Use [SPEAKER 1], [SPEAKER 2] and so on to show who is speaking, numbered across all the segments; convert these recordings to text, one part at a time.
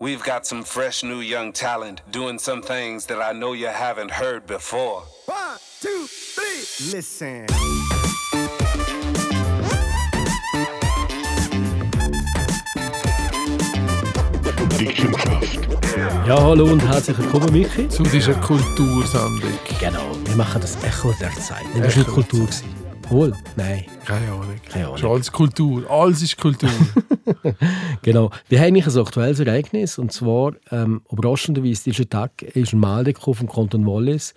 [SPEAKER 1] We've got some fresh new young talent doing some things that I know you haven't heard before.
[SPEAKER 2] One, two, three, listen.
[SPEAKER 3] Ja, hallo und herzlich willkommen, Michi.
[SPEAKER 4] Zu dieser Kultursendung.
[SPEAKER 3] Genau, wir machen das Echo der Zeit. Nicht, das war nicht Kultur. Gewesen. Wohl? Nein.
[SPEAKER 4] Keine Ahnung.
[SPEAKER 3] Keine Ahnung.
[SPEAKER 4] Ist alles Kultur. Alles ist Kultur.
[SPEAKER 3] Genau. Wir haben ein aktuelles Ereignis. Und zwar, ähm, überraschenderweise, diesen Tag ist ein Mail vom Kanton Wallis.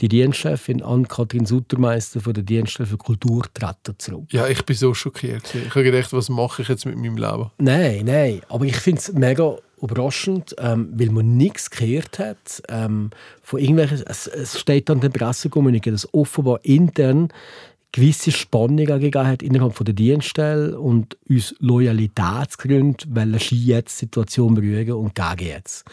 [SPEAKER 3] Die Dienstchefin Ann-Kathrin Suttermeister von der Dienststelle für Kultur treten zurück.
[SPEAKER 4] ja, ich bin so schockiert. Ich habe gedacht, was mache ich jetzt mit meinem Leben?
[SPEAKER 3] Nein, nein. Aber ich finde es mega überraschend, ähm, weil man nichts gehört hat. Ähm, von irgendwelchen, es, es steht dann in der Pressekommunikation, dass offenbar intern gewisse Spannungen gegeben hat innerhalb von der Dienststelle und uns Loyalitätsgründe wollen sie jetzt die Situation beruhigen und gegen jetzt.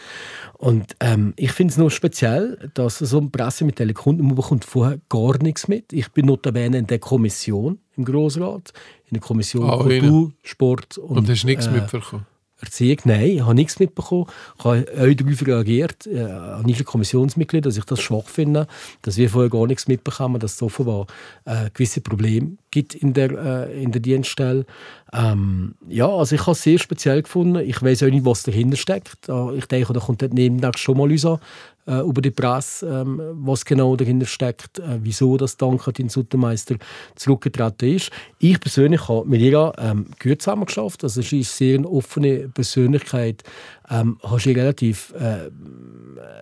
[SPEAKER 3] Und ähm, ich finde es nur speziell, dass so eine Pressemitteilung kommt und man bekommt vorher gar nichts mit. Ich bin notabene in der Kommission im Grossrat, in der Kommission
[SPEAKER 4] Ah,
[SPEAKER 3] Kultur, Sport und,
[SPEAKER 4] Und hast nichts
[SPEAKER 3] äh,
[SPEAKER 4] mitbekommen?
[SPEAKER 3] Erziehung, nein, ich habe nichts mitbekommen. Ich habe euch darauf reagiert, äh, an diese Kommissionsmitglieder, dass ich das schwach finde, dass wir vorher gar nichts mitbekommen, dass es offenbar äh, gewisse Probleme gibt in der, äh, in der Dienststelle. Ähm, ja, also ich habe es sehr speziell gefunden. Ich weiß auch nicht, was dahinter steckt. Äh, Ich denke, da kommt demnächst schon mal uns an, äh, über die Presse, ähm, was genau dahinter steckt, äh, wieso das Dankatin Suttermeister zurückgetreten ist. Ich persönlich habe mit ihr ähm, gut zusammengeschafft. Also sie ist sehr eine offene Persönlichkeit. Ähm, habe sie relativ äh,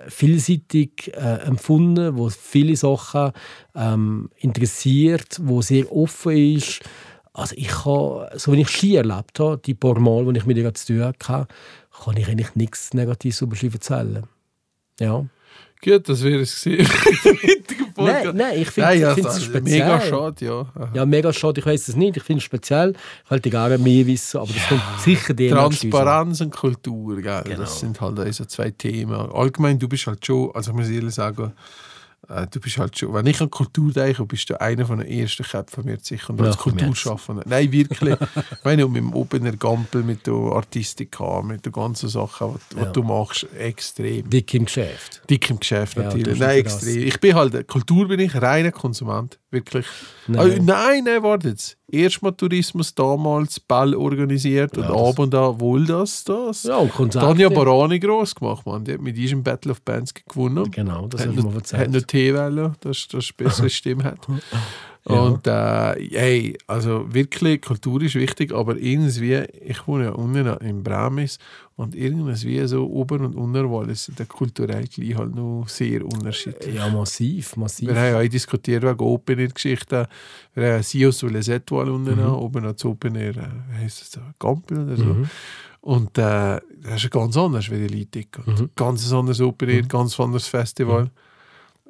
[SPEAKER 3] vielseitig äh, empfunden, wo viele Sachen ähm, interessiert, wo sehr offen ist. Also ich habe, so wie ich Ski erlebt habe, die paar Mal, die ich mit ihr zu tun hatte, kann ich eigentlich nichts Negatives über sie erzählen. Ja.
[SPEAKER 4] Gut, das wäre es gewesen.
[SPEAKER 3] Nein, nein, ich finde
[SPEAKER 4] ja,
[SPEAKER 3] es
[SPEAKER 4] das-
[SPEAKER 3] speziell.
[SPEAKER 4] Mega schade, ja. Aha.
[SPEAKER 3] Ja, mega schade, ich weiß es nicht. Ich finde es speziell. Ich wollte gerne mehr wissen, aber das kommt sicher dir
[SPEAKER 4] Transparenz und Kultur, gell?
[SPEAKER 3] Genau.
[SPEAKER 4] das sind halt also zwei Themen. Allgemein, du bist halt schon, also ich muss ehrlich sagen, äh, du bist halt schon, wenn ich an Kultur denke, bist du einer von den ersten Köpfen mir sicher. Und als
[SPEAKER 3] Ja, jetzt.
[SPEAKER 4] Kulturschaffender. Nein, wirklich. ich meine, mit dem Opener Gampel, mit der Artistika, mit den ganzen Sachen, was, was
[SPEAKER 3] Ja.
[SPEAKER 4] du machst, extrem.
[SPEAKER 3] Dick im Geschäft.
[SPEAKER 4] Dick im Geschäft
[SPEAKER 3] Ja,
[SPEAKER 4] natürlich.
[SPEAKER 3] bist
[SPEAKER 4] nein, extrem. Ich bin halt, Kultur bin ich reiner Konsument. Wirklich.
[SPEAKER 3] Nein.
[SPEAKER 4] Nein, nein, nein warte Tourismus damals, Ball organisiert
[SPEAKER 3] Ja,
[SPEAKER 4] und ab und an wohl das, das.
[SPEAKER 3] Ja, und Konzerte.
[SPEAKER 4] Tanja Barani gross gemacht, man. Die hat mit diesem Battle of Bands gewonnen.
[SPEAKER 3] Genau, das
[SPEAKER 4] hat
[SPEAKER 3] hast du
[SPEAKER 4] noch,
[SPEAKER 3] mal
[SPEAKER 4] hat
[SPEAKER 3] erzählt.
[SPEAKER 4] noch T-Welle, dass das eine bessere Stimme hat.
[SPEAKER 3] Ja.
[SPEAKER 4] Und äh, hey, also wirklich, Kultur ist wichtig, aber irgendwie, ich wohne ja unten in Bremis und irgendwie so Ober- und Unterwallis sind der kulturell gleich halt noch sehr unterschiedlich.
[SPEAKER 3] Ja, massiv, massiv.
[SPEAKER 4] Wir haben ja auch diskutiert wegen Open Air Geschichten. Wir haben Sio sur les Etoiles unten,
[SPEAKER 3] Mhm.
[SPEAKER 4] oben ans Open Air, äh, wie heisst das da? Gampel oder so.
[SPEAKER 3] Mhm.
[SPEAKER 4] Und äh, das ist ganz anders, wie die Leute ticken.
[SPEAKER 3] Mhm.
[SPEAKER 4] Ganz anderes Open Air, ganz anderes Festival.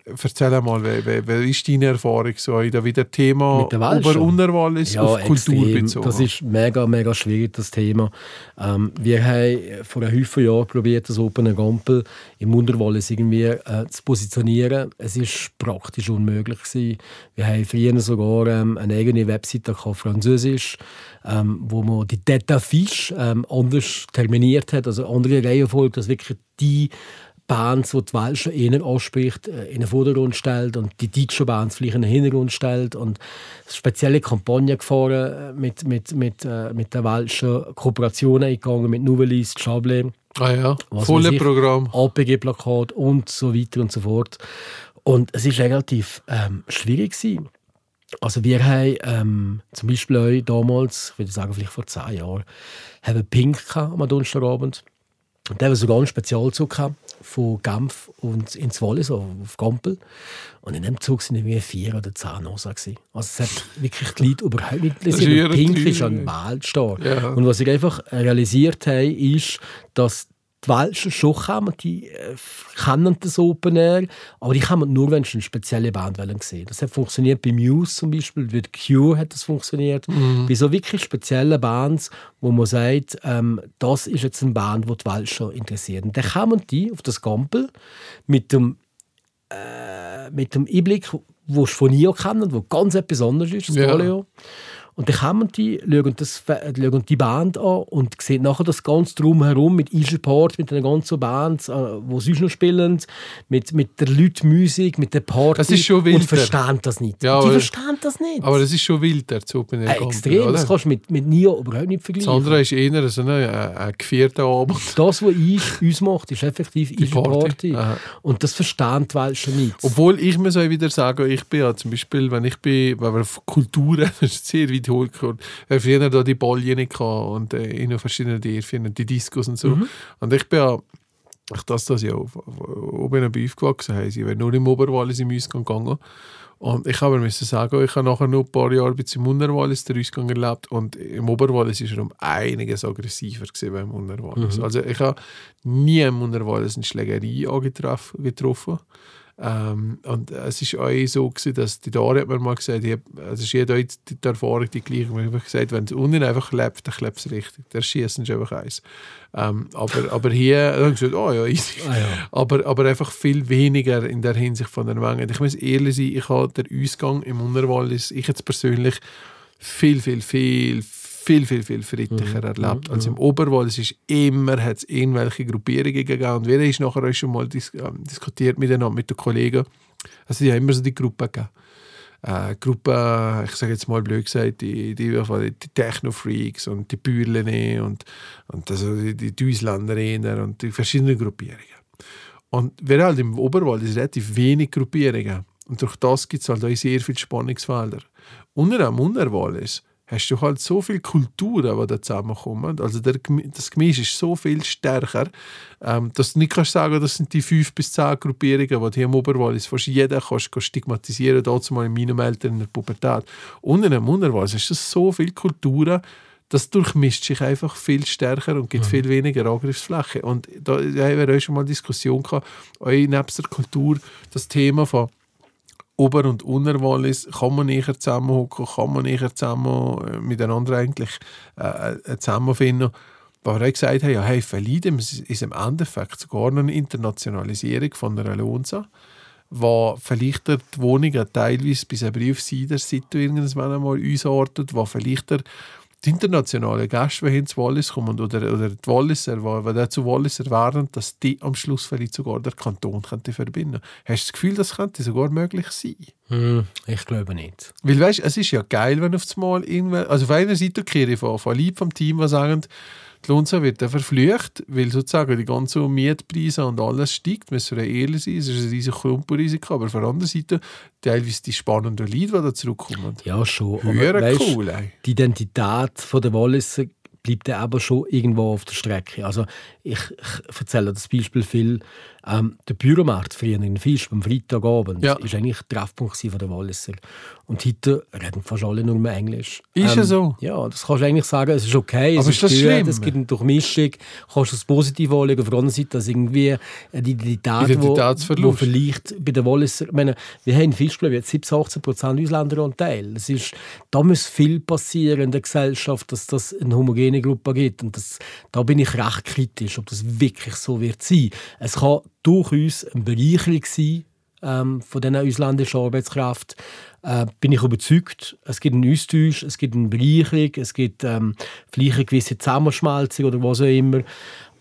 [SPEAKER 4] Erzähl mal, wer ist deine Erfahrung so in der wieder Thema
[SPEAKER 3] Mit der
[SPEAKER 4] Ober- und Unterwallis auf Kultur bezogen?
[SPEAKER 3] Das ist mega, mega schwierig, das Thema. Ähm, wir haben vor einem Haufen Jahren probiert, das Open Gampel im Unterwallis irgendwie äh, zu positionieren. Es ist praktisch unmöglich gewesen. Wir haben früher sogar ähm, eine eigene Webseite gehabt, französisch, ähm, wo man die Tête d'affiche ähm, anders terminiert hat, also andere Reihenfolge, dass wirklich die Bands, die die Welt schon eher anspricht, äh, in den Vordergrund stellt und die deutschen Bands vielleicht in den Hintergrund stellt und spezielle Kampagnen gefahren äh, mit, mit, mit, äh, mit der Welschen Kooperationen eingegangen mit Novelis, Chablé,
[SPEAKER 4] ah ja, volle. Programm.
[SPEAKER 3] APG-Plakat und so weiter und so fort. Und es war relativ ähm, schwierig. Gewesen. Also wir haben ähm, zum Beispiel damals, ich würde sagen vielleicht vor zehn Jahren, haben Pink gehabt am Donnerstagabend. Und der haben sogar einen Spezialzug gehabt von Genf und ins Wallis, also auf Gampel. Und in dem Zug sind irgendwie vier oder zehn gewesen. Also es hat wirklich die Leute überhaupt nicht interessiert. Pink ist ein Weltstar.
[SPEAKER 4] Ja.
[SPEAKER 3] Und was ich einfach realisiert habe, ist, dass die Welschen schon kommen, die äh, kennen das Open Air, aber die kommen nur, wenn sie eine spezielle Band wollen sehen. Das hat funktioniert bei Muse zum Beispiel, bei Cure hat das funktioniert. Bei so wirklich speziellen Bands, wo man sagt, ähm, das ist jetzt eine Band, die die Welschen interessiert. Und dann kommen die auf das Gampel mit dem äh, mit dem Einblick, wo sie von Nio kennen, wo ganz etwas anderes ist, das
[SPEAKER 4] Ja.
[SPEAKER 3] Polio. Und dann kommen die, schauen, das, schauen die Band an und sehen nachher das ganze Drumherum mit E-Support, mit den ganzen Bands, äh, die sonst noch spielen, mit, mit der Leute-Musik, mit der Party.
[SPEAKER 4] Das ist schon wilder.
[SPEAKER 3] Und verstehen das nicht.
[SPEAKER 4] Ja,
[SPEAKER 3] die
[SPEAKER 4] aber-
[SPEAKER 3] verstehen das nicht.
[SPEAKER 4] Aber das ist schon wild, der zu Open Air
[SPEAKER 3] äh, extrem.
[SPEAKER 4] oder?
[SPEAKER 3] Das kannst du mit, mit Nio überhaupt nicht
[SPEAKER 4] Das
[SPEAKER 3] vergleichen.
[SPEAKER 4] andere ist eher so ein, ein, ein gevierter Abend.
[SPEAKER 3] Das, was ich uns macht, ist effektiv die
[SPEAKER 4] Party.
[SPEAKER 3] Party. Und das verstehen die Welt schon nicht.
[SPEAKER 4] Obwohl ich muss auch wieder sagen, ich bin ja zum Beispiel, wenn ich bin, wenn wir auf Kulturen, das ist sehr weit hochgekommen, wir früher da die gehabt und äh, in verschiedenen Dörfern, die Discos und so.
[SPEAKER 3] Mhm.
[SPEAKER 4] Und ich bin ja, ich das das ja oben bei aufgewachsen, haben sie nur im Oberwallis im Ausgang gegangen. Und ich habe müssen sagen, ich habe nachher noch ein paar Jahre bis im Unterwallis den Ausgang erlebt und im Oberwallis ist er um einiges aggressiver gewesen als im Unterwallis. Also ich habe nie im Unterwallis eine Schlägerei getroffen. Ähm, und es ist auch so gewesen, dass die Dore hat mir mal gesagt, ich hab, es ist jeder die, die Erfahrung die gleiche. Hat einfach gesagt, wenn es unten einfach lebt, dann klebt es richtig. Der schießen ist einfach eins. Ähm, aber, aber hier, dann habe ich gesagt, oh ja, easy.
[SPEAKER 3] Ah, ja.
[SPEAKER 4] Aber, aber einfach viel weniger in der Hinsicht von der Menge. Ich muss ehrlich sein, ich habe den Ausgang im Unterwallis, ich jetzt persönlich, viel, viel, viel, viel, viel, viel friedlicher erlebt als im Oberwallis. Es ist immer, hat es irgendwelche Gruppierungen gegeben und wir ist nachher auch schon mal dis ähm, diskutiert miteinander, mit den Kollegen. Also die haben immer so die Gruppe gegeben. Äh, Gruppe, ich sage jetzt mal blöd gesagt, die, die, die Techno-Freaks und die Bürlene und, und also die, die und die verschiedenen Gruppierungen. Und wir halt im Oberwald ist relativ wenig Gruppierungen. Und durch das gibt es halt auch sehr viele Spannungsfelder. Unter am Unterwallis hast du halt so viele Kulturen, die da zusammenkommen. Also der, das Gemisch ist so viel stärker, ähm, dass du nicht kannst sagen, das sind die fünf bis zehn Gruppierungen, die du hier im Oberwallis fast jeden kannst, kannst stigmatisieren dazu mal in meinem Eltern in der Pubertät. Unter am Unterwallis hast du so viele Kulturen, das durchmischt sich einfach viel stärker und gibt viel weniger Angriffsfläche. Und da, da haben wir auch schon mal Diskussion gehabt, auch nebst der Kultur, das Thema von Ober- und Unterwallis, kann man näher zusammenhocken, kann man näher zusammen äh, miteinander eigentlich äh, äh, zusammenfinden. Aber auch gesagt haben, ja, hey, vielleicht ist im Endeffekt sogar eine Internationalisierung von der Alonsa, wo vielleicht die Wohnungen teilweise bis eine Briefsiederseite irgendwann einmal einsortet, wo vielleicht die internationalen Gäste, die hier ins Wallis kommen oder, oder die Walliser, die, die zu Walliser werden, dass die am Schluss vielleicht sogar der Kanton könnte verbinden Hast du das Gefühl, das könnte sogar möglich sein?
[SPEAKER 3] Hm, ich glaube nicht.
[SPEAKER 4] Weil weißt, es ist ja geil, wenn auf einmal irgendwelche, also auf einer Seite kehre ich von, von Leuten vom Team, die sagen, die Lonza wird dann verflucht, weil sozusagen die ganzen Mietpreise und alles steigt, müssen wir ehrlich sein, es ist ein riesiges Klumpenrisiko, aber auf der anderen Seite teilweise die spannenden Leute, die da zurückkommen.
[SPEAKER 3] Ja, schon.
[SPEAKER 4] Höher
[SPEAKER 3] weisst,
[SPEAKER 4] cool,
[SPEAKER 3] die Identität von der Walliser bleibt dann aber schon irgendwo auf der Strecke. Also ich, ich erzähle das Beispiel viel. Ähm, der Büromarkt früher in Fisch am Freitagabend
[SPEAKER 4] Ja.
[SPEAKER 3] ist eigentlich der Treffpunkt von der Walliser. Und heute reden fast alle nur mehr Englisch. Ähm,
[SPEAKER 4] Ist ja so?
[SPEAKER 3] Ja, das kannst du eigentlich sagen, es ist okay, es
[SPEAKER 4] Aber ist das
[SPEAKER 3] gut,
[SPEAKER 4] schlimm?
[SPEAKER 3] es gibt eine Durchmischung, kannst du das positiv anlegen. Auf der anderen Seite, dass irgendwie die Identität, wo vielleicht bei den Walliser, ich meine, wir haben in Fischblau jetzt 17, 18 Prozent Ausländeranteil. Es ist, da muss viel passieren in der Gesellschaft, dass das eine homogene Gruppe gibt. Und das, da bin ich recht kritisch, ob das wirklich so wird sein. Es kann durchaus eine Bereicherung sein, ähm, von diesen ausländischen Arbeitskraft äh, bin ich überzeugt. Es gibt einen Austausch, es gibt eine Bereicherung, es gibt ähm, vielleicht eine gewisse Zusammenschmelzung oder was auch immer.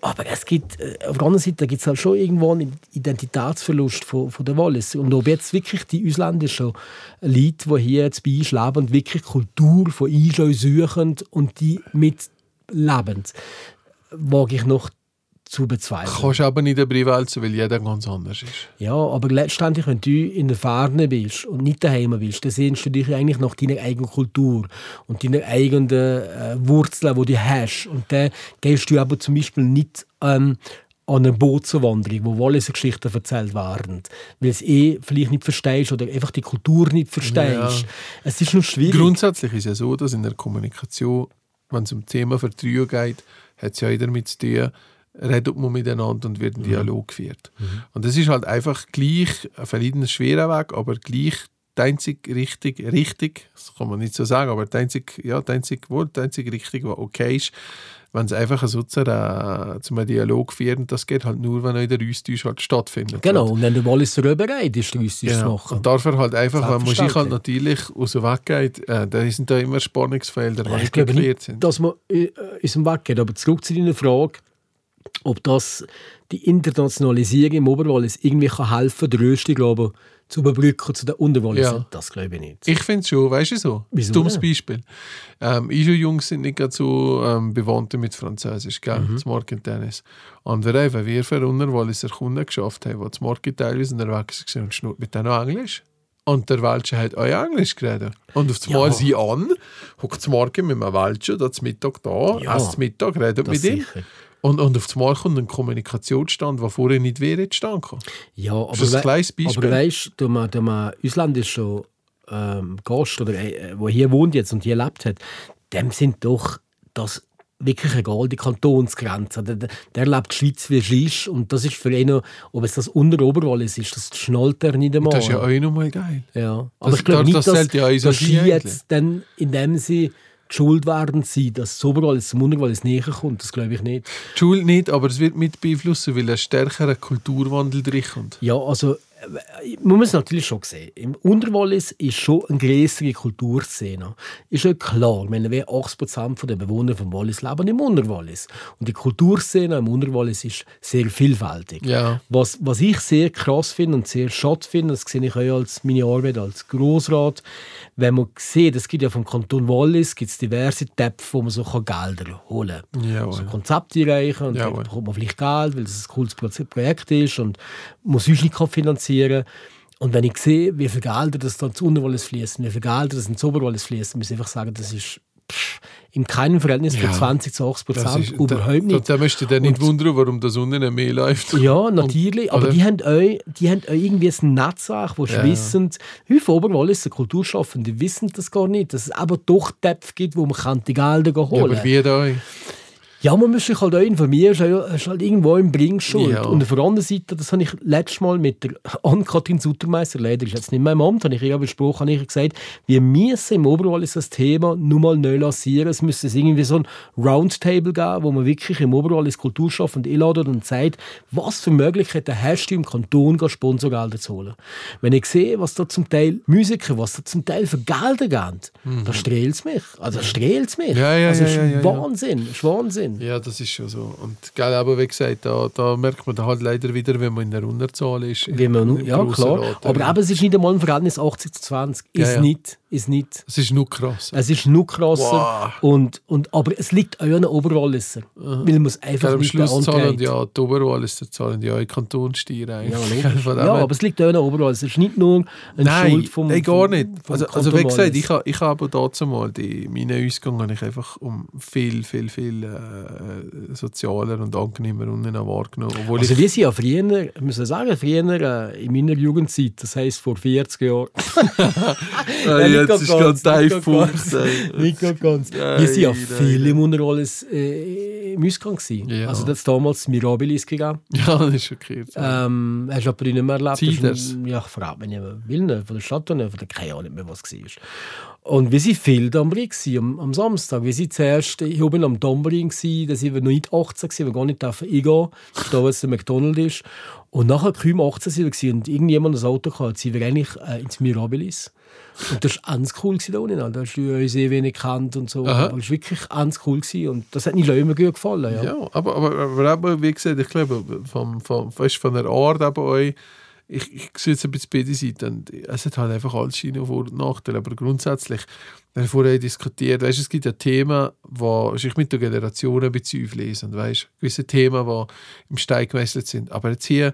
[SPEAKER 3] Aber es gibt, äh, auf der anderen Seite gibt es halt schon irgendwo einen Identitätsverlust von, von der Wallis. Und ob jetzt wirklich die ausländischen Leute, die hier jetzt bei uns leben, wirklich Kultur von uns suchen und die mitleben, wage ich noch zu bezweifeln.
[SPEAKER 4] Kannst aber nicht eine Briefwelt, weil jeder ganz anders ist.
[SPEAKER 3] Ja, aber letztendlich, wenn du in der Ferne bist und nicht daheim bist, dann sehnst du dich eigentlich nach deiner eigenen Kultur und deiner eigenen äh, Wurzeln, die du hast. Und dann gehst du aber zum Beispiel nicht ähm, an eine Bootswanderung, wo Walliser Geschichten erzählt werden, weil es eh vielleicht nicht verstehst oder einfach die Kultur nicht verstehst.
[SPEAKER 4] Ja.
[SPEAKER 3] Es ist noch schwierig.
[SPEAKER 4] Grundsätzlich ist ja so, dass in der Kommunikation, wenn es um Thema Vertrauung geht, hat es ja auch damit zu tun, redet man miteinander und wird ein Dialog geführt. Und das ist halt einfach gleich, vielleicht ein schwerer Weg, aber gleich die einzige richtig, richtig, das kann man nicht so sagen, aber die einzige, ja, die einzige, wohl, die einzige richtig, was okay ist, wenn es einfach so zu, äh, zum Dialog führen, das geht halt nur, wenn auch der Austausch halt stattfindet.
[SPEAKER 3] Genau, und wenn der Walliser bereit ist, Austausch zu
[SPEAKER 4] Genau.
[SPEAKER 3] machen.
[SPEAKER 4] Und darf er halt einfach, wenn Musik halt
[SPEAKER 3] Selbstverständlich.
[SPEAKER 4] natürlich aus dem Weg geht, äh, da sind da immer Spannungsfelder, die
[SPEAKER 3] ich
[SPEAKER 4] nicht geklärt sind.
[SPEAKER 3] dass man äh, uns im Weg geht. Aber zurück zu deiner Frage, ob das die Internationalisierung im Oberwallis irgendwie kann helfen kann, den Rösti, glaube ich, zu überbrücken zu den Unterwallisern.
[SPEAKER 4] Ja.
[SPEAKER 3] Das glaube ich nicht.
[SPEAKER 4] Ich finde es schon, weißt du so?
[SPEAKER 3] Wieso
[SPEAKER 4] Dummes
[SPEAKER 3] denn?
[SPEAKER 4] Beispiel. Ähm, Ijo-Jungs sind nicht gerade so ähm, bewandt mit Französisch, gell?
[SPEAKER 3] Mhm.
[SPEAKER 4] Das Markentennis. Und wir eben, wir für Unterwalliser Kunden geschafft haben, die das Marken teilweise unterwegs waren und schnurrt mit denen auch Englisch. Und der Welche hat auch Englisch geredet. Und auf einmal
[SPEAKER 3] Ja.
[SPEAKER 4] sie an, hockt das Morgen mit einem Welchen, da zum Mittag da,
[SPEAKER 3] Ja.
[SPEAKER 4] esst Mittag, redet
[SPEAKER 3] Das
[SPEAKER 4] mit ihm.
[SPEAKER 3] sicher.
[SPEAKER 4] Und, und auf einmal kommt ein Kommunikationsstand, der vorher nicht wäre stand.
[SPEAKER 3] Ja, aber,
[SPEAKER 4] Das ist ein kleines Beispiel.
[SPEAKER 3] aber weißt du, der, der man ausländischer ähm, Gast, oder, äh, der hier wohnt jetzt und hier lebt hat, dem sind doch das wirklich egal, die Kantonsgrenzen. Der, der, der lebt die Schweiz wie sie ist und das ist für ihn, noch- ob es das Unter- oder Oberwallis ist, das schnallt er nicht einmal.
[SPEAKER 4] Das ist ja auch nochmal geil.
[SPEAKER 3] Ja, aber
[SPEAKER 4] Das-
[SPEAKER 3] ich glaube
[SPEAKER 4] das-
[SPEAKER 3] nicht,
[SPEAKER 4] das
[SPEAKER 3] dass,
[SPEAKER 4] unser
[SPEAKER 3] dass sie jetzt dann, indem sie schuld werden, sie, dass das Oberwallis zum Unterwallis näher kommt. Das glaube ich nicht.
[SPEAKER 4] Die Schule nicht, aber es wird mit beeinflussen, weil ein stärkerer Kulturwandel drinkommt.
[SPEAKER 3] Ja, also man muss natürlich schon sehen, im Unterwallis ist schon eine größere Kulturszene. Ist ja klar, ich meine, wer 80% der Bewohner vom Wallis leben im Unterwallis. Und die Kulturszene im Unterwallis ist sehr vielfältig.
[SPEAKER 4] Ja.
[SPEAKER 3] Was, was ich sehr krass finde und sehr schade finde, das sehe ich auch als meine Arbeit als Grossrat, wenn man sieht, es gibt ja vom Kanton Wallis gibt's diverse Töpfe, wo man so Gelder holen kann.
[SPEAKER 4] Jawohl.
[SPEAKER 3] So Konzepte einreichen und
[SPEAKER 4] Jawohl.
[SPEAKER 3] dann bekommt man vielleicht Geld, weil es ein cooles Pro- Projekt ist und man sonst nicht kann finanzieren Und wenn ich sehe, wie viel Gelder das dann zu Unterwallis fließen, wie viel Gelder das ins Oberwallis fließen, muss ich einfach sagen, das ist pff, in keinem Verhältnis von
[SPEAKER 4] Ja.
[SPEAKER 3] 20 zu 80
[SPEAKER 4] Das
[SPEAKER 3] Prozent überhaupt nicht.
[SPEAKER 4] Da, da möchte ich nicht wundern, warum das unten mehr läuft.
[SPEAKER 3] Ja, natürlich. aber
[SPEAKER 4] oder?
[SPEAKER 3] die haben, auch, die haben auch irgendwie ein Netzwerk, wo sie
[SPEAKER 4] Ja.
[SPEAKER 3] wissen, viele Oberwalliser Kulturschaffende wissen das gar nicht, dass es aber doch Töpfe gibt, wo man kann die Gelder
[SPEAKER 4] Ja,
[SPEAKER 3] holen
[SPEAKER 4] aber
[SPEAKER 3] kann.
[SPEAKER 4] wie da?
[SPEAKER 3] Ja, man muss sich halt auch informieren, es ist ja- halt irgendwo im Bringschuld.
[SPEAKER 4] Ja.
[SPEAKER 3] Und auf der anderen Seite, das habe ich letztes Mal mit der Ann-Kathrin Suttermeister, leider ist jetzt nicht mehr im Amt, habe ich ihr besprochen, habe ich gesagt, wir müssen im Oberwallis das Thema nur mal neu lancieren. Es müsste irgendwie so ein Roundtable geben, wo man wirklich im Oberwallis Kulturschaffende einladet und sagt, was für Möglichkeiten hast du im Kanton, Sponsorgelder zu holen. Wenn ich sehe, was da zum Teil Musiker, was da zum Teil für Gelder geben, da strahlt es mich. Also strahlt es mich.
[SPEAKER 4] Mhm. Ja, ja,
[SPEAKER 3] also
[SPEAKER 4] ja,
[SPEAKER 3] es ist
[SPEAKER 4] ja, ja, ja.
[SPEAKER 3] Wahnsinn, es ist Wahnsinn.
[SPEAKER 4] Ja, das ist schon so. Und gell, aber wie gesagt, da, da merkt man halt leider wieder, wenn man in der Unterzahl ist.
[SPEAKER 3] Wie man, ja, klar.
[SPEAKER 4] Rat,
[SPEAKER 3] Aber
[SPEAKER 4] ja.
[SPEAKER 3] eben, es ist nicht einmal ein Verhältnis 80 zu 20. Ist
[SPEAKER 4] Ja, ja.
[SPEAKER 3] nicht. Ist nicht.
[SPEAKER 4] Es ist nur krass.
[SPEAKER 3] Es ist nur krasser.
[SPEAKER 4] Wow.
[SPEAKER 3] Und, und, aber es liegt auch an den Oberwalliser. Weil man es
[SPEAKER 4] Gell,
[SPEAKER 3] einfach
[SPEAKER 4] am
[SPEAKER 3] nicht
[SPEAKER 4] Schluss zahlen ja die Oberwalliser zahlen ja auch Kantonssteuer
[SPEAKER 3] Ja,
[SPEAKER 4] eigentlich.
[SPEAKER 3] ja,
[SPEAKER 4] her-
[SPEAKER 3] aber es liegt auch an den Oberwalliser. Es ist nicht nur eine
[SPEAKER 4] Nein,
[SPEAKER 3] Schuld vom
[SPEAKER 4] ey, gar
[SPEAKER 3] vom-
[SPEAKER 4] nicht.
[SPEAKER 3] vom
[SPEAKER 4] Also, also wie gesagt, ich, ich habe dazu mal die, meinen Ausgang habe ich einfach um viel, viel, viel äh, sozialer und angenehmer auch wahrgenommen. Obwohl
[SPEAKER 3] Also
[SPEAKER 4] ich,
[SPEAKER 3] wir sind ja früher, ich muss ja sagen, früher äh, in meiner Jugendzeit, das heisst vor 40 Jahren.
[SPEAKER 4] äh,
[SPEAKER 3] nicht
[SPEAKER 4] jetzt ist
[SPEAKER 3] ganz,
[SPEAKER 4] ganz
[SPEAKER 3] nicht
[SPEAKER 4] Tiefpunkt.
[SPEAKER 3] ganz. Nicht Wir sind ja
[SPEAKER 4] nein,
[SPEAKER 3] viel
[SPEAKER 4] nein.
[SPEAKER 3] im Unterwallis äh, im Ausgang gewesen.
[SPEAKER 4] Ja.
[SPEAKER 3] Also das damals Mirabilis gegangen.
[SPEAKER 4] Ja, das ist schockiert.
[SPEAKER 3] Ähm, hast du aber nicht mehr erlebt? Ja, vor allem, wenn ich will, nicht, von der Stadt oder von der keine Ahnung mehr, was es war. Und wir waren viel da am am, am Samstag. Wir waren zuerst hier oben am Domberin, da sind wir noch nicht 18 gewesen, wir gar nicht dürfen eingehen, da wo jetzt der McDonald's ist. Und nachher kaum 18 sind wir und irgendjemand das Auto gehabt, sind wir eigentlich äh, ins Mirabilis. Und das war ganz cool da unten. Da hast du uns eh wenig gekannt und so.
[SPEAKER 4] Aha.
[SPEAKER 3] Aber es war wirklich ganz cool gewesen und das hat mir immer gut gefallen. Ja.
[SPEAKER 4] Ja, aber, aber, aber wie gesagt, ich glaube, vom, weißt, von der Art eben euch, ich, ich sehe jetzt ein bisschen beide Seiten. Es hat halt einfach alles seine Vor- und Nachteile. Aber grundsätzlich, wir haben vorher diskutiert, weißt, es gibt ja Themen, die sich mit der Generation ein bisschen auflesen. Weißt, gewisse Themen, die im Stein gemesselt sind. Aber jetzt hier,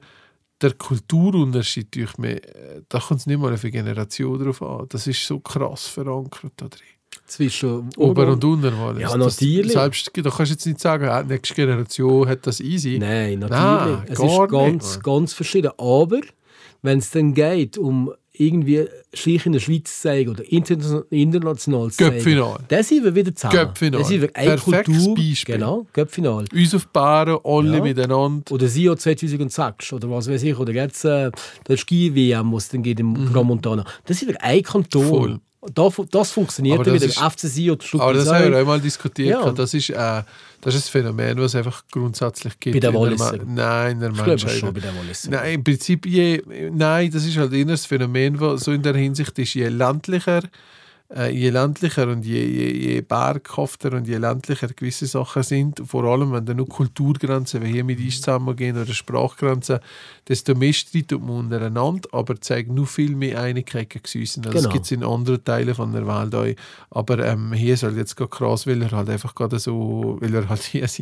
[SPEAKER 4] der Kulturunterschied durch mich, äh, da kommt es nicht mal auf eine Generation drauf an. Das ist so krass verankert da drin.
[SPEAKER 3] Zwischen
[SPEAKER 4] Ober- und Unterwallis.
[SPEAKER 3] Ja,
[SPEAKER 4] Das-
[SPEAKER 3] natürlich.
[SPEAKER 4] Selbst, da kannst du jetzt nicht sagen, die nächste Generation hat das easy.
[SPEAKER 3] Nein, natürlich.
[SPEAKER 4] Nein,
[SPEAKER 3] es ist
[SPEAKER 4] nicht,
[SPEAKER 3] ganz,
[SPEAKER 4] Mann.
[SPEAKER 3] ganz verschieden. Aber wenn es dann geht, um irgendwie sich in der Schweiz zu zeigen oder interna- international zu zeigen, dann sind wir wieder zusammen.
[SPEAKER 4] Göppfinal.
[SPEAKER 3] Dann sind wir eine
[SPEAKER 4] Perfektes
[SPEAKER 3] Kultur.
[SPEAKER 4] Beispiel.
[SPEAKER 3] Genau, Göppfinal.
[SPEAKER 4] Uns auf Bären, alle
[SPEAKER 3] Ja.
[SPEAKER 4] miteinander.
[SPEAKER 3] Oder SIO 2006 oder was weiß ich. Oder jetzt äh, der Ski-WM, was dann geht im Grand Montana. Das sind wir ein Kanton.
[SPEAKER 4] Mhm. Voll.
[SPEAKER 3] Da, das funktioniert
[SPEAKER 4] das
[SPEAKER 3] wieder.
[SPEAKER 4] ist-
[SPEAKER 3] FCC oder Stuttgart.
[SPEAKER 4] Aber das haben wir auch mal diskutiert.
[SPEAKER 3] Ja.
[SPEAKER 4] Das, ist, äh, das ist ein Phänomen, was es einfach grundsätzlich gibt.
[SPEAKER 3] Bei den
[SPEAKER 4] in der
[SPEAKER 3] Walliser.
[SPEAKER 4] Ma- Nein, in der
[SPEAKER 3] Ich
[SPEAKER 4] Menschheit.
[SPEAKER 3] schon bei den Walliser.
[SPEAKER 4] Nein, im Prinzip, je, nein, das ist halt eher das Phänomen, was so in der Hinsicht ist, je ländlicher, äh, je ländlicher und je, je, je berghafter und je ländlicher gewisse Sachen sind, vor allem wenn dann nur Kulturgrenzen wie hier mit uns zusammengehen oder Sprachgrenzen, desto mehr streitet man untereinander, aber zeigt nur viel mehr Einigkeit gegen uns. Also Das
[SPEAKER 3] Genau.
[SPEAKER 4] gibt es in anderen Teilen von der Welt auch. Aber ähm, hier halt jetzt gerade krass, weil er halt einfach gerade so, weil er halt hier ist.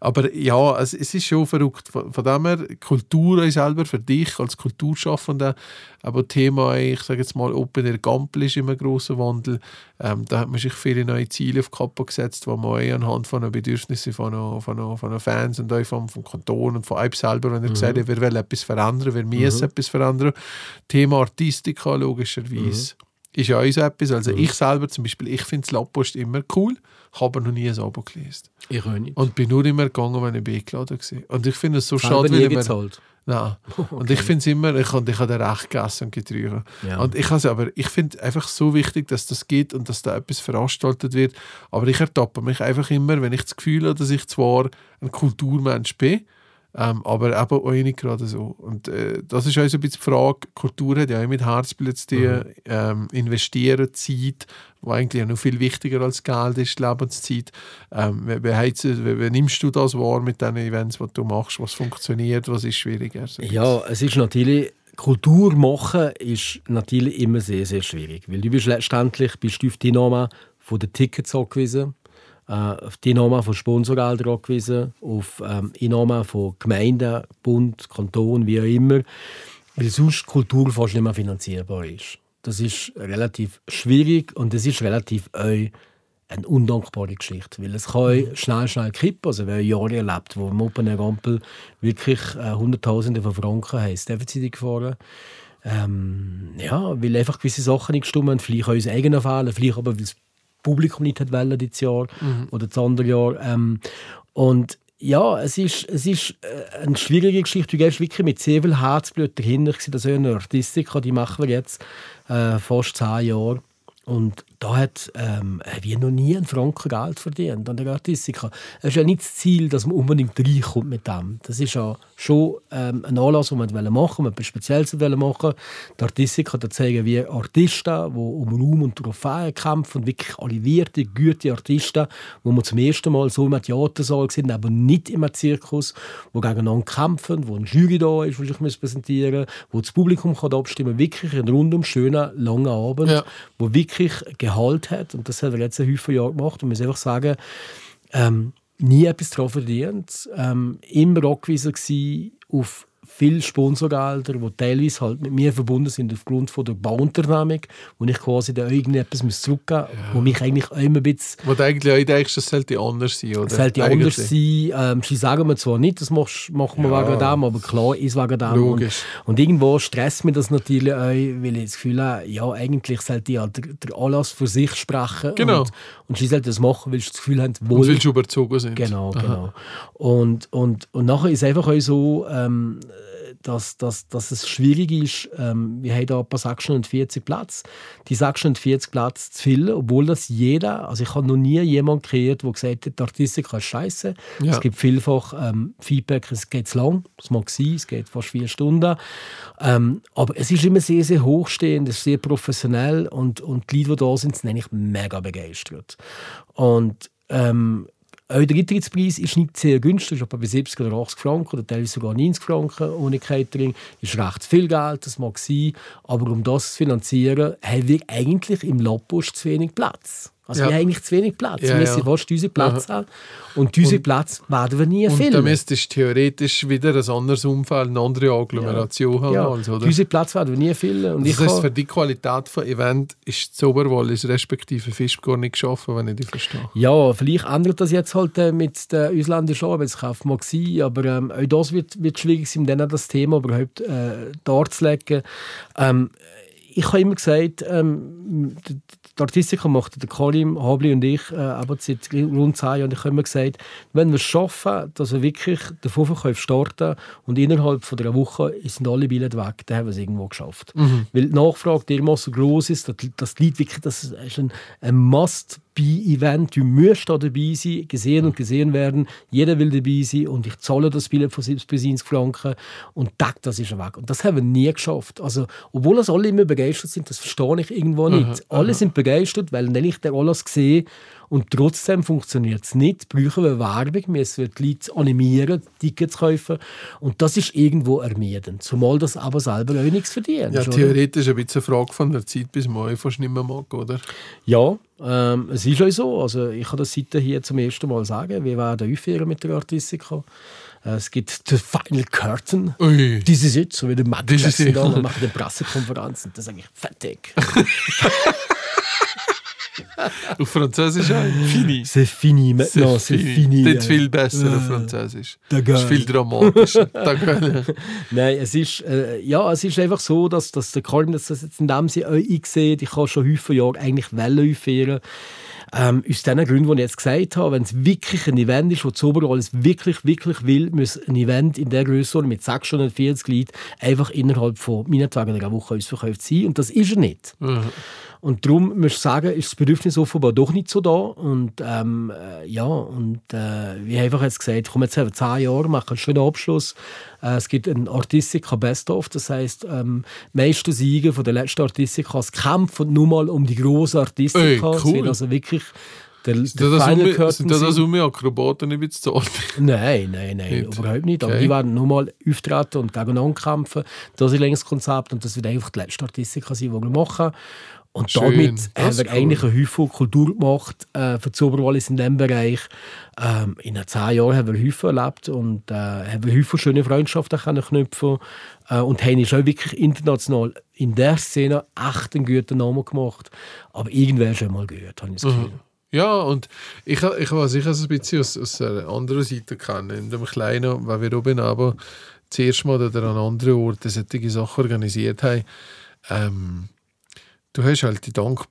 [SPEAKER 4] Aber ja, es, es ist schon verrückt. Von, von dem her, Kultur selber für dich als Kulturschaffender, aber Thema, ich sage jetzt mal, Open Air Gampel ist immer ein grosser Wandel. Ähm, da hat man sich viele neue Ziele auf die Kappe gesetzt, wo man auch anhand von den Bedürfnissen von den, von den, von den Fans und auch vom, vom Kanton und von einem selber, wenn er gesagt hat, wir wollen etwas verändern, wir müssen etwas verändern. Thema Artistika, logischerweise. Ist ja auch so etwas. Also ich selber zum Beispiel, ich finde das Lapppost immer cool, habe aber noch nie ein Abo gelesen.
[SPEAKER 3] Ich höre nicht.
[SPEAKER 4] Und bin nur immer gegangen, wenn ich eingeladen war. Und ich finde es so schade,
[SPEAKER 3] nie
[SPEAKER 4] weil man,
[SPEAKER 3] gezahlt.
[SPEAKER 4] Nein. Und ich finde es immer, ich, und ich habe recht gegessen und getrunken.
[SPEAKER 3] Ja.
[SPEAKER 4] Und ich also, aber ich finde einfach so wichtig, dass das geht und dass da etwas veranstaltet wird. Aber ich ertappe mich einfach immer, wenn ich das Gefühl habe, dass ich zwar ein Kulturmensch bin, ähm, aber eben auch nicht gerade so. Und äh, das ist auch so ein bisschen die Frage, Kultur hat ja auch mit Herzblut zu tun, ähm, investieren, Zeit, was eigentlich noch viel wichtiger als Geld ist, Lebenszeit. Ähm, wie, wie, wie, nimmst du das wahr mit den Events, die du machst? Was funktioniert, was ist schwieriger? So
[SPEAKER 3] Ja, es ist natürlich, Kultur machen ist natürlich immer sehr, sehr schwierig. Weil du bist letztendlich bist du auf die Einnahme von den Tickets angewiesen, auf die Einnahme von Sponsorgeldern angewiesen, auf ähm, Einnahme von Gemeinden, Bund, Kanton, wie auch immer. Weil sonst Kultur fast nicht mehr finanzierbar ist. Das ist relativ schwierig und es ist relativ auch eine undankbare Geschichte, weil es kann schnell, schnell kippen. Also wer Jahre erlebt, wo im Open Air Ampel wirklich äh, Hunderttausende von Franken haben, das Defizit gefahren. Ähm, ja, weil einfach gewisse Sachen nicht gestimmt haben, vielleicht auch unsere eigenen Fehler, vielleicht aber weil das Publikum nicht hat wollen, dieses Jahr oder das andere Jahr. Ähm, und ja, es ist, es ist äh, eine schwierige Geschichte. Du gehst wirklich mit sehr viel Herzblut dahinter. Ich sehe das in der Artistik, die machen wir jetzt äh, fast zehn Jahre. Und da hat ähm, wir noch nie einen Franken Geld verdient an der Artistika. Es ist ja nicht das Ziel, dass man unbedingt reinkommt mit dem. Das ist ja schon ähm, ein Anlass, den wir machen wollen, etwas Spezielles machen Die Artistika da zeigen wir Artisten, die um Ruhm und Trophäen kämpfen, und wirklich alivierte, gute Artisten, wo wir zum ersten Mal so im Theatersaal sind, aber nicht im Zirkus, die gegeneinander kämpfen, wo eine Jury da ist, die sich präsentieren muss, wo das Publikum kann abstimmen kann. Wirklich ein rundum schöner, langer Abend,
[SPEAKER 4] Ja.
[SPEAKER 3] wo wirklich Gehalt hat. Und das hat er jetzt ein Jahre gemacht. Und man muss einfach sagen, ähm, nie etwas daran verdient. Ähm, immer gewesen auf viele Sponsorgelder, die teilweise halt mit mir verbunden sind aufgrund von der Bauunternehmung, wo ich quasi da irgendetwas muss zurückgeben muss, wo mich eigentlich auch immer ein bisschen
[SPEAKER 4] Wo du eigentlich auch denkst, das sollte anders sein, oder?
[SPEAKER 3] es sollte
[SPEAKER 4] Eigentlich.
[SPEAKER 3] anders sein. Ähm, sie sagen mir zwar nicht, das machst- machen wir
[SPEAKER 4] Ja.
[SPEAKER 3] wegen dem, aber klar ist wegen dem.
[SPEAKER 4] Logisch.
[SPEAKER 3] Und, und irgendwo stresst mich das natürlich auch, weil ich das Gefühl habe, ja, eigentlich sollte ja der, der Anlass für sich sprechen.
[SPEAKER 4] Genau.
[SPEAKER 3] Und, und sie sollte das machen, weil sie das Gefühl haben,
[SPEAKER 4] Und
[SPEAKER 3] wohl.
[SPEAKER 4] weil sie überzogen sind.
[SPEAKER 3] Genau,
[SPEAKER 4] Aha.
[SPEAKER 3] genau. Und, und, und nachher ist es einfach auch so, ähm, dass, dass, dass es schwierig ist, ähm, wir haben da ein paar 640 Plätze, die 640 Plätze zu füllen, obwohl das jeder, also ich habe noch nie jemanden kreiert, der gesagt hat, die Artistik ist scheiße.
[SPEAKER 4] Ja.
[SPEAKER 3] Es gibt vielfach ähm, Feedback, es geht zu lang, es mag sein, es geht fast vier Stunden. Ähm, aber es ist immer sehr, sehr hochstehend, es ist sehr professionell und, und die Leute, die da sind, sind eigentlich mega begeistert. Und ähm, auch der Eintrittspreis ist nicht sehr günstig, etwa bei 70 oder 80 Franken oder teilweise sogar 90 Franken ohne Catering. ist recht viel Geld, das mag sein. Aber um das zu finanzieren, haben wir eigentlich im Lappus zu wenig Platz. Also
[SPEAKER 4] Ja.
[SPEAKER 3] wir haben eigentlich zu wenig Platz.
[SPEAKER 4] Ja,
[SPEAKER 3] wir
[SPEAKER 4] ja.
[SPEAKER 3] fast unseren Platz haben. Und unseren Platz werden wir nie
[SPEAKER 4] Und da
[SPEAKER 3] füllen.
[SPEAKER 4] müsstest du theoretisch wieder ein anderes Umfeld, eine andere Agglomeration haben.
[SPEAKER 3] ja,
[SPEAKER 4] als, oder?
[SPEAKER 3] unseren Platz werden wir nie füllen. Und ich
[SPEAKER 4] das heißt, für die Qualität von Event ist das Oberwallis respektive Fisch gar nicht geschaffen, wenn ich dich verstehe.
[SPEAKER 3] Ja, vielleicht ändert das jetzt halt äh, mit den ausländischen Arbeitskräften mag sein, aber ähm, auch das wird, wird schwierig sein, dann das Thema überhaupt äh, darzulegen. Ähm, ich habe immer gesagt, ähm, die, Artistiker machten der Karim, Habli und ich, äh, aber seit rund zehn Jahren, ich habe immer gesagt, wenn wir es schaffen, dass wir wirklich den Vorverkauf starten und innerhalb von einer Woche sind alle Billette weg, dann haben wir es irgendwo geschafft. Weil die Nachfrage dermaßen groß ist, dass, dass die Leute wirklich, das ist ein, ein Must Event, du musst da dabei sein, gesehen und gesehen werden. Jeder will dabei sein und ich zahle das Billett von 70 bis 90 Franken und tack, das ist weg. Und das haben wir nie geschafft. Also, obwohl das alle immer begeistert sind, das verstehe ich irgendwo nicht. alle sind begeistert, weil nämlich der alles gesehen und trotzdem funktioniert es nicht. Brauchen wir Werbung, müssen wir die Leute animieren, Tickets kaufen und das ist irgendwo ermüdend. Zumal das aber selber auch nichts verdient.
[SPEAKER 4] Ja,
[SPEAKER 3] oder?
[SPEAKER 4] theoretisch ein bisschen eine Frage von der Zeit, bis man fast nicht mehr mag, oder?
[SPEAKER 3] Ja, ähm, es ist auch so. Also ich kann das heute hier zum ersten Mal sagen. Wir werden aufhören mit der Artistica. Äh, Es gibt den Final Curtain.
[SPEAKER 4] Ui.
[SPEAKER 3] Das ist jetzt, so wie der
[SPEAKER 4] ist
[SPEAKER 3] Jackson da, wir machen eine Pressekonferenz und das sage ich fertig.
[SPEAKER 4] Auf Französisch auch? Fini.
[SPEAKER 3] C'est fini maintenant, c'est fini.
[SPEAKER 4] Das ist viel besser auf
[SPEAKER 3] Äh,
[SPEAKER 4] Französisch. Das ist viel dramatischer.
[SPEAKER 3] Nein, es ist, äh, ja, es ist einfach so, dass, dass der Karim das jetzt in dem Sinne auch eingesehen Ich habe schon häufig Jahre eigentlich Welle aufhören. Ähm, aus den Gründen, die ich jetzt gesagt habe, wenn es wirklich ein Event ist, wo das Oberalls wirklich, wirklich will, muss ein Event in der Größe mit 640 Leuten einfach innerhalb von meinetwegen einer Woche ausverkauft sein. Und das ist er nicht. Und darum muss ich sagen, ist das Bedürfnis offenbar doch nicht so da. Und ähm, äh, ja, und äh, wie einfach jetzt gesagt, komm, jetzt haben wir zehn Jahre, machen einen schönen Abschluss. Äh, es gibt ein Artistica Best-of, das heisst, ähm, die meisten Siege von der letzten Artisticas kämpfen nur mal um die grossen.
[SPEAKER 4] Ey,
[SPEAKER 3] Es
[SPEAKER 4] cool.
[SPEAKER 3] wird also wirklich der, der
[SPEAKER 4] Sind das
[SPEAKER 3] Final Curtain
[SPEAKER 4] sind das also um Akrobaten nicht bezahlt?
[SPEAKER 3] Nein, nein, nein,
[SPEAKER 4] Nicht?
[SPEAKER 3] überhaupt nicht. Aber
[SPEAKER 4] Okay.
[SPEAKER 3] die werden nur mal auftreten und gegeneinander kämpfen. Das ist längst das Konzept und das wird einfach die letzte Artistika sein, die wir machen. Und
[SPEAKER 4] Schön,
[SPEAKER 3] damit haben wir
[SPEAKER 4] cool.
[SPEAKER 3] eigentlich eine Haufen Kultur gemacht äh, für die Oberwallis in diesem Bereich. Ähm, in den zehn Jahren haben wir Haufen erlebt und äh, haben wir Haufen schöne Freundschaften können knüpfen äh, und haben auch wirklich international in der Szene echt einen guten Namen gemacht. Aber irgendwer schon mal gehört, habe ich das Gefühl.
[SPEAKER 4] Ja, und ich, ich weiß sicher ein bisschen aus, aus einer anderen Seite kennen. In dem Kleinen, weil wir oben aber zuerst mal oder an anderen Orten solche Sachen organisiert haben. Ähm, du hast halt die Dank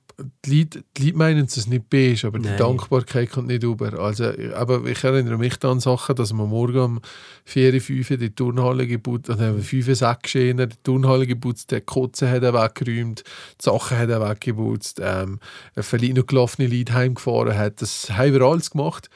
[SPEAKER 4] die Leute, die Leute meinen es nicht beige, aber die
[SPEAKER 3] Nein.
[SPEAKER 4] Dankbarkeit kommt nicht über. Also, aber ich erinnere mich an Sachen, dass man morgen um 4, 5 die Turnhalle geputzt, oder 5, 6 in die Turnhalle geputzt, der Kotze hat er weggeräumt, die Sachen hat er weggeputzt, ähm, ein verliehen noch gelaufene Leute heimgefahren hat. Das haben wir alles gemacht.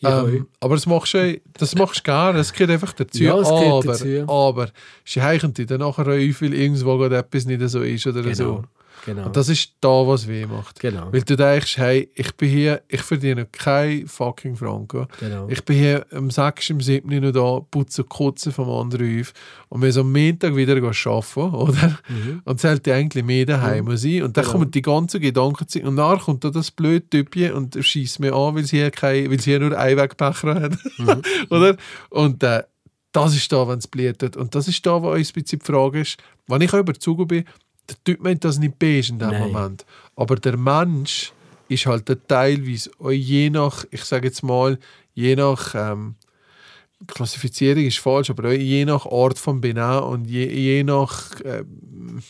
[SPEAKER 3] Ja,
[SPEAKER 4] ähm, aber das machst du, das machst du gerne, es gehört einfach dazu.
[SPEAKER 3] Ja,
[SPEAKER 4] aber,
[SPEAKER 3] dazu.
[SPEAKER 4] aber sie heichen dich dann nachher auf, weil irgendwo gerade etwas nicht so ist oder
[SPEAKER 3] Genau.
[SPEAKER 4] so.
[SPEAKER 3] Genau.
[SPEAKER 4] Und das ist da, was weh macht.
[SPEAKER 3] Genau.
[SPEAKER 4] Weil du denkst, hey, ich bin hier, ich verdiene kein fucking Franken.
[SPEAKER 3] Genau.
[SPEAKER 4] Ich bin hier am 6., am 7. noch da, putze Kotze vom anderen auf und wir so am Montag wieder arbeiten, oder? Und sollte eigentlich mehr daheim sein. Und dann
[SPEAKER 3] Mhm. Genau.
[SPEAKER 4] kommen die ganzen Gedanken zu- und dann kommt da das blöde Typchen und schießt mir an, weil sie hier, kein, weil sie hier nur Einwegbecher hat.
[SPEAKER 3] Mhm.
[SPEAKER 4] oder? Und äh, das ist da, wenn es blutet. Und das ist da, wo uns ein bisschen die Frage ist, wenn ich auch überzogen bin, der Typ meint das nicht beige in dem
[SPEAKER 3] Nein.
[SPEAKER 4] Moment. Aber der Mensch ist halt teilweise auch je nach, ich sage jetzt mal, je nach ähm, Klassifizierung ist falsch, aber je nach Art von Benehmen und je, je nach ähm,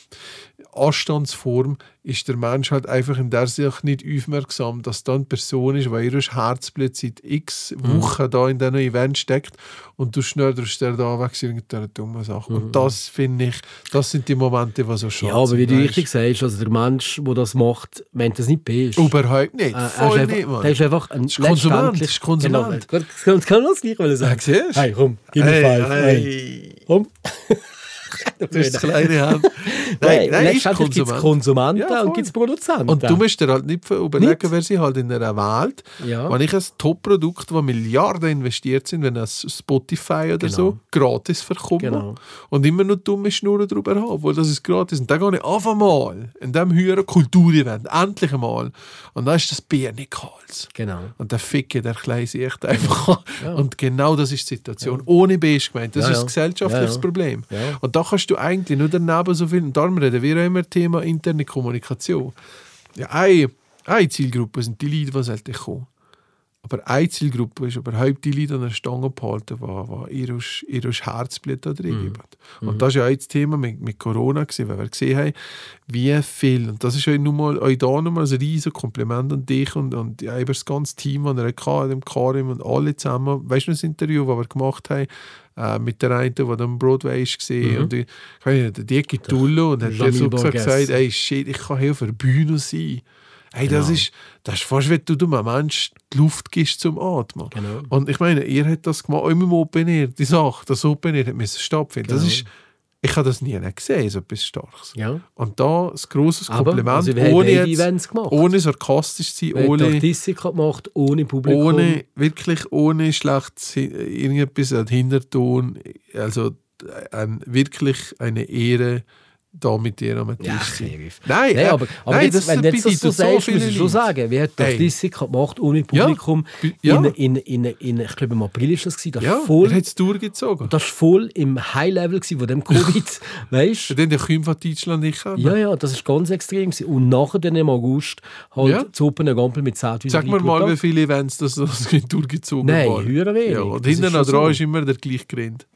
[SPEAKER 4] Anstandsform ist der Mensch halt einfach in der Sicht nicht aufmerksam, dass da eine Person ist, weil ihr Herzblut seit x
[SPEAKER 3] Mhm.
[SPEAKER 4] Wochen da in diesem Event steckt und du schnörst der da weg irgendeine dumme Sache. Und das finde ich, das sind die Momente, die so schade
[SPEAKER 3] Mhm. Ja, aber wie du richtig sagst, also der Mensch, der das macht, meint das nicht beige.
[SPEAKER 4] Überhaupt nicht,
[SPEAKER 3] Äh, er
[SPEAKER 4] voll
[SPEAKER 3] ist
[SPEAKER 4] nicht,
[SPEAKER 3] einfach,
[SPEAKER 4] Mann.
[SPEAKER 3] der ist einfach ein
[SPEAKER 4] ist Konsument, ist Konsument.
[SPEAKER 3] Genau, das kann das gleich wollen sagen.
[SPEAKER 4] Ja?
[SPEAKER 3] Hey, komm, gib mir
[SPEAKER 4] Hey,
[SPEAKER 3] five. Hey. Komm.
[SPEAKER 4] Du hast das kleine Hand.
[SPEAKER 3] Nein,
[SPEAKER 4] nein, ist
[SPEAKER 3] letztendlich gibt es
[SPEAKER 4] Konsument.
[SPEAKER 3] Konsumenten
[SPEAKER 4] Ja,
[SPEAKER 3] und gibt es Produzenten.
[SPEAKER 4] Und du musst dir halt nicht überlegen, wer sie halt in einer Welt,
[SPEAKER 3] Ja.
[SPEAKER 4] wenn ich ein Top-Produkt, wo Milliarden investiert sind, wenn es Spotify oder
[SPEAKER 3] Genau.
[SPEAKER 4] so, gratis verkomme
[SPEAKER 3] Genau.
[SPEAKER 4] und immer noch dumme Schnurren drüber habe, obwohl das ist gratis. Und dann gehe ich einfach mal in diesem höheren Kulturevent, endlich einmal, und dann ist das Bier nicht kalt.
[SPEAKER 3] Genau.
[SPEAKER 4] Und der Ficke, der kleine sich echt einfach an. Und genau das ist die Situation. Ohne Beige gemeint. Das
[SPEAKER 3] Ja,
[SPEAKER 4] ist
[SPEAKER 3] ja.
[SPEAKER 4] ein gesellschaftliches
[SPEAKER 3] Ja, ja.
[SPEAKER 4] Problem.
[SPEAKER 3] Ja.
[SPEAKER 4] Und da kannst du eigentlich nur daneben so viel. Und darum reden wir auch immer Thema interne Kommunikation. Ja, eine, eine Zielgruppe sind die Leute, die kommen. Aber eine Zielgruppe ist überhaupt die Leute an der Stange behalten, die, die ihr, ihr Herzblut da drin geben. Und das war ja auch das Thema mit, mit Corona, gewesen, weil wir gesehen haben, wie viel, und das ist euch, nun mal, euch da nochmal ein riesiges Kompliment an dich und, und ja, über das ganze Team, das er hatte, dem Karim und alle zusammen. Weißt du das Interview, das wir gemacht haben, äh, mit der einen, die am Broadway war,
[SPEAKER 3] Mhm.
[SPEAKER 4] und die, ich weiß nicht, der Dicky Tullo, und hat der so gesagt, ey, shit, ich kann hier auf der Bühne sein. Hey, das,
[SPEAKER 3] Genau.
[SPEAKER 4] ist, das ist fast, wie du einem Menschen die Luft gibst zum Atmen.
[SPEAKER 3] Genau.
[SPEAKER 4] Und ich meine, ihr habt das gemacht, auch im Open Air, die Sache, das Open Air hat stattfinden. Das
[SPEAKER 3] Genau.
[SPEAKER 4] ist, ich habe das nie gesehen, so etwas Starkes.
[SPEAKER 3] Ja.
[SPEAKER 4] Und da ein grosses
[SPEAKER 3] Aber,
[SPEAKER 4] Kompliment,
[SPEAKER 3] also wir haben
[SPEAKER 4] ohne, jetzt, ohne sarkastisch zu
[SPEAKER 3] Wir
[SPEAKER 4] sein,
[SPEAKER 3] die
[SPEAKER 4] ohne,
[SPEAKER 3] Artistik gemacht, ohne Publikum.
[SPEAKER 4] ohne, wirklich ohne schlechtes irgendetwas an Hinterton. Also äh, ein, wirklich eine Ehre, da mit dir am Tisch
[SPEAKER 3] Ja,
[SPEAKER 4] sein. Nein,
[SPEAKER 3] Nein,
[SPEAKER 4] äh,
[SPEAKER 3] aber, aber
[SPEAKER 4] nein,
[SPEAKER 3] jetzt,
[SPEAKER 4] das
[SPEAKER 3] wenn du jetzt das so sagst, muss ich schon sagen, wir haben die
[SPEAKER 4] Hey.
[SPEAKER 3] Artistik gemacht ohne Publikum.
[SPEAKER 4] ja.
[SPEAKER 3] In, in, in, in, ich glaube, im April ist das. Das
[SPEAKER 4] Ja,
[SPEAKER 3] voll,
[SPEAKER 4] er hat es durchgezogen.
[SPEAKER 3] das ist voll im High-Level von dem Covid. weißt du?
[SPEAKER 4] Den der Kühm von Deutschland nicht kennen.
[SPEAKER 3] Ja, ja, das ist ganz extrem. Gewesen. Und nachher dann im August halt
[SPEAKER 4] Ja.
[SPEAKER 3] zu Open Gampel mit 10'000
[SPEAKER 4] Sag mir mal, wie viele Events das, das durchgezogen
[SPEAKER 3] Nein,
[SPEAKER 4] waren.
[SPEAKER 3] höher wenig.
[SPEAKER 4] Ja, und
[SPEAKER 3] Das
[SPEAKER 4] hinten dran ist immer der gleiche Grind.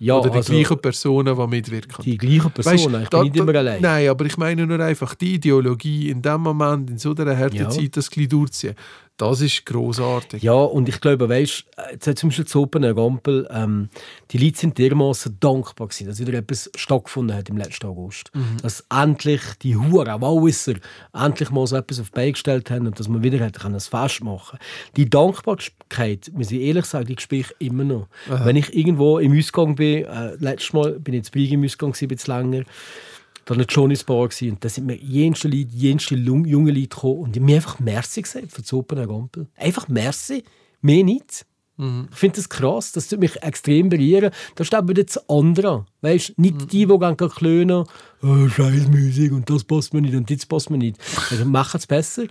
[SPEAKER 3] Ja,
[SPEAKER 4] Oder die
[SPEAKER 3] also,
[SPEAKER 4] gleichen Personen, die mitwirken.
[SPEAKER 3] die gleichen Personen.
[SPEAKER 4] Weisst,
[SPEAKER 3] ich
[SPEAKER 4] da-
[SPEAKER 3] bin nicht immer allein.
[SPEAKER 4] Nein, aber ich meine nur einfach die Ideologie in dem Moment, in so einer harten
[SPEAKER 3] Ja.
[SPEAKER 4] Zeit, das gleich durchziehen. Das ist großartig.
[SPEAKER 3] Ja, und ich glaube, weißt jetzt hat zum Beispiel zu Open Gampel, ähm, die Leute sind dermaßen dankbar gewesen, dass wieder etwas stattgefunden hat im letzten August.
[SPEAKER 4] Mhm.
[SPEAKER 3] Dass endlich die Huren, Walliser, endlich mal so etwas auf die Beine gestellt haben und dass man wieder hat können, ein Fest machen Die Dankbarkeit, muss ich ehrlich sagen, die ich immer noch. Wenn ich irgendwo im Ausgang bin, äh, letztes Mal bin ich jetzt Bieg im Ausgang, gewesen, ein bisschen länger, da war Johnny's Bar und da sind mir jenste Leute, jenste junge Leute gekommen und die haben mir einfach Merci gesagt für das Open Gampel. Einfach Merci, mehr nicht. Ich finde das krass, das tut mich extrem berühren. Da steht aber das andere. Weißt nicht die, die gehen klönen, oh, scheiß Musik und das passt mir nicht und das passt mir nicht. Also, machen es besser.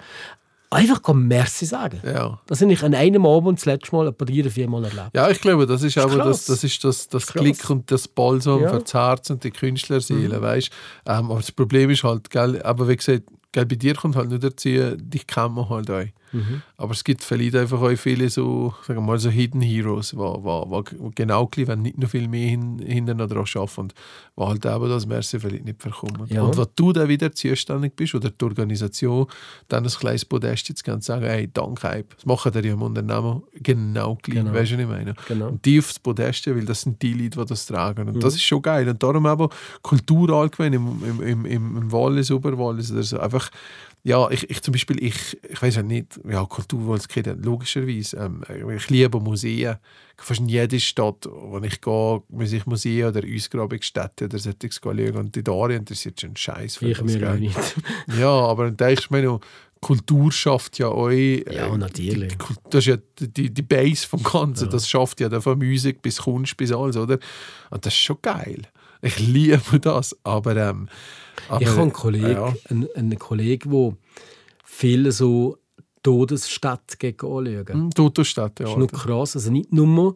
[SPEAKER 3] Einfach gehen Merci sagen.
[SPEAKER 4] Ja.
[SPEAKER 3] Das habe ich an einem Abend das letzte Mal etwa drei oder vier Mal erlebt.
[SPEAKER 4] Ja, ich glaube, das ist aber
[SPEAKER 3] krass.
[SPEAKER 4] das, das, ist das, das
[SPEAKER 3] krass.
[SPEAKER 4] Klick und das Balsam
[SPEAKER 3] Ja. Mhm.
[SPEAKER 4] für das Herz und die Künstlerseele, weißt ähm, Aber das Problem ist halt, gell, aber wie gesagt, gell, bei dir kommt halt nur dazu, dich kennt man halt auch.
[SPEAKER 3] Mhm.
[SPEAKER 4] Aber es gibt vielleicht einfach auch viele so, sagen wir mal, so Hidden Heroes, die genau gleich, wenn nicht noch viel mehr hin, hinten dran arbeiten und die halt eben das Merci vielleicht nicht verkommen.
[SPEAKER 3] Ja.
[SPEAKER 4] Und wenn du dann wieder zuständig bist oder die Organisation, dann ein kleines Podest jetzt und sagen, hey, danke. Das machen die ja im Unternehmen genau gleich,
[SPEAKER 3] Genau.
[SPEAKER 4] weißt du, was ich meine?
[SPEAKER 3] Genau.
[SPEAKER 4] Und die aufs Podest, weil das sind die Leute, die das tragen.
[SPEAKER 3] Mhm.
[SPEAKER 4] Und das ist schon geil. Und darum eben Kultur allgemein im, im, im, im Wallis, Oberwallis oder so. Einfach, ja, ich, ich zum Beispiel, ich, ich weiß ja nicht, ja, Kultur, was geht, logischerweise. Ähm, ich liebe Museen. Fast in jede Stadt, wo ich gehe, muss ich Museen oder Ausgrabungsstätten oder solches schauen. Und die Daria interessiert schon Scheiß für
[SPEAKER 3] Ich
[SPEAKER 4] das,
[SPEAKER 3] mir auch
[SPEAKER 4] gell?
[SPEAKER 3] nicht.
[SPEAKER 4] Ja, aber dann denkst du mir noch, Kultur schafft ja euch.
[SPEAKER 3] Ja, natürlich.
[SPEAKER 4] Die, das ist ja die, die, die Base vom Ganzen.
[SPEAKER 3] Ja.
[SPEAKER 4] Das schafft ja dann von Musik bis Kunst bis alles, oder? Und das ist schon geil. Ich liebe das. Aber, ähm, aber
[SPEAKER 3] Ich habe einen Kollegen,
[SPEAKER 4] Ja.
[SPEAKER 3] einen, einen Kollegen, der viele so Todesstädte gegen anschauen.
[SPEAKER 4] Hm, Toto-Stadt, ja.
[SPEAKER 3] Das ist noch krass. Also nicht nur,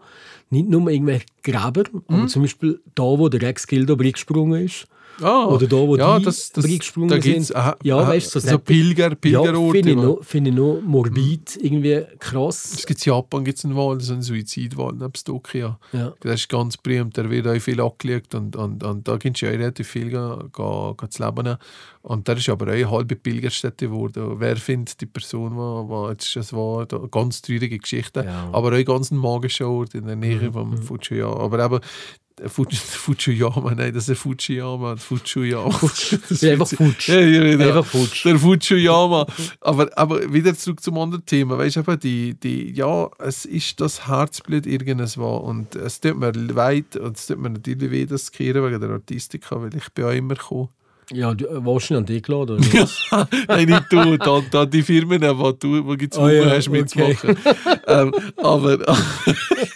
[SPEAKER 3] nicht nur irgendwelche Gräber,
[SPEAKER 4] Mhm.
[SPEAKER 3] aber zum Beispiel da, wo der Rex Gildo reingesprungen ist.
[SPEAKER 4] Ah,
[SPEAKER 3] Oder da, wo
[SPEAKER 4] ja,
[SPEAKER 3] die
[SPEAKER 4] das, das,
[SPEAKER 3] reingesprungen
[SPEAKER 4] da
[SPEAKER 3] sind.
[SPEAKER 4] aha,
[SPEAKER 3] Ja,
[SPEAKER 4] aha,
[SPEAKER 3] weißt so
[SPEAKER 4] so Pilger,
[SPEAKER 3] Ja,
[SPEAKER 4] Pilgerorte.
[SPEAKER 3] finde ich, noch- finde ich noch morbid, irgendwie krass.
[SPEAKER 4] es gibt in Japan gibt's einen Wald, so einen Suizidwald nebst Tokio.
[SPEAKER 3] Ja.
[SPEAKER 4] Das ist ganz berühmt, der wird auch viel angelegt und, und, und da gibt es ja relativ viel ga, ga, ga zu leben. Und der ist aber auch eine halbe Pilgerstätte geworden. Wer findet die Person, war jetzt das war ganz traurige Geschichte,
[SPEAKER 3] Ja.
[SPEAKER 4] aber auch ganz ein magischer Ort in der Nähe vom Fujiyama. Aber eben Fuji- Fujiyama, nein, das ist Fujiyama, Fujiyama. Das
[SPEAKER 3] einfach
[SPEAKER 4] ist-. Ja, ja, ja.
[SPEAKER 3] Einfach Futsch.
[SPEAKER 4] Der Fujiyama. aber, aber wieder zurück zum anderen Thema. Weißt du, die, die, ja, es ist das Herzblut irgendwas. Und es tut mir leid und es tut mir natürlich weh, das zu kehren wegen der Artistika, weil ich bin auch immer gekommen.
[SPEAKER 3] Ja, du äh, warst du an dich geladen? Oder? was?
[SPEAKER 4] Nein, nicht du, da, da die Firmen, die du gezwungen
[SPEAKER 3] Ah, ja,
[SPEAKER 4] hast mitzumachen. ähm, aber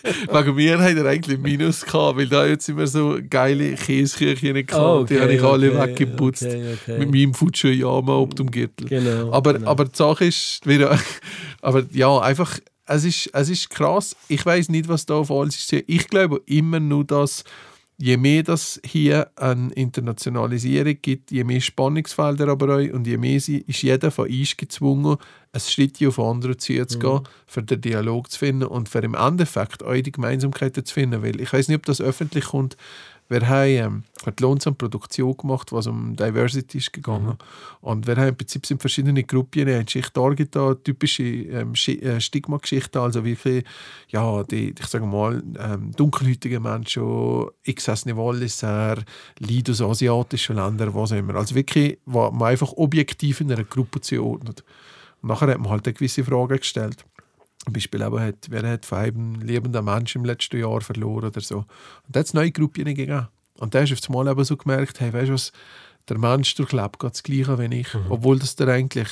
[SPEAKER 4] wegen mir hat er eigentlich Minus gehabt, weil da jetzt immer so geile Käseküchen gehabt.
[SPEAKER 3] Ah,
[SPEAKER 4] die habe ich alle
[SPEAKER 3] okay,
[SPEAKER 4] weggeputzt.
[SPEAKER 3] okay, okay.
[SPEAKER 4] Mit meinem Fujiyama ob dem Gürtel.
[SPEAKER 3] Genau,
[SPEAKER 4] aber,
[SPEAKER 3] genau.
[SPEAKER 4] aber die Sache ist, wieder, aber ja, einfach, es ist, es ist krass. Ich weiß nicht, was da falsch ist. Ich glaube immer nur, dass je mehr das hier an Internationalisierung gibt, je mehr Spannungsfelder aber auch und je mehr sie, ist jeder von uns gezwungen, einen Schritt auf andere zu gehen, mhm. für den Dialog zu finden und für im Endeffekt auch die Gemeinsamkeiten zu finden. Weil ich weiß nicht, ob das öffentlich kommt, wir haben ähm, hat Lohnsamme Produktion gemacht, was um Diversity ist gegangen. Mhm. Und wir haben im Prinzip sind verschiedene Gruppen, eine Schicht da, typische ähm, äh, Stigma-Geschichten, also wirklich, ja, die, ich sage mal, ähm, dunkelhäutige Menschen, XS Walliser, Leute aus asiatischen Ländern, was auch immer. Also wirklich, was man einfach objektiv in einer Gruppe zuordnet. Und nachher hat man halt eine gewisse Frage gestellt. Zum Beispiel aber hat, wer hat von einem liebenden Menschen im letzten Jahr verloren oder so. Und da hat es neue Gruppen gegeben. Und da hast du auf einmal eben so gemerkt, hey, weißt du was, der Mensch durchlebt das Gleiche wie ich. Mhm. Obwohl das der eigentlich,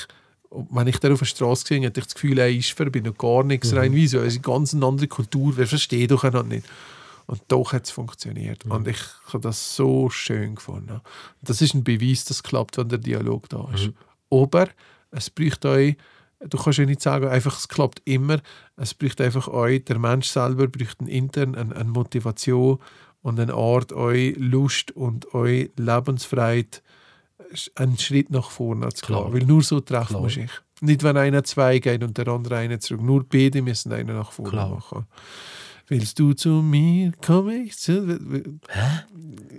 [SPEAKER 4] wenn ich da auf der Straße gesehen hatte ich das Gefühl, ich bin noch gar nichts mhm. rein. Wieso? Es ist eine ganz andere Kultur, wer versteht doch einander nicht. Und doch hat es funktioniert. Mhm. Und ich habe das so schön gefunden. Das ist ein Beweis, dass es klappt, wenn der Dialog da ist. Mhm. Aber es braucht euch du kannst ja nicht sagen, einfach, es klappt immer. Es braucht einfach euch, der Mensch selber braucht einen intern eine, eine Motivation und eine Art, euch Lust und euch Lebensfreiheit einen Schritt nach vorne zu gehen. Weil nur so treffen man sich. Nicht, wenn einer zwei geht und der andere einer zurück. Nur beide müssen einen nach vorne Klar. machen. Willst du zu mir? Komme ich zu. Hä?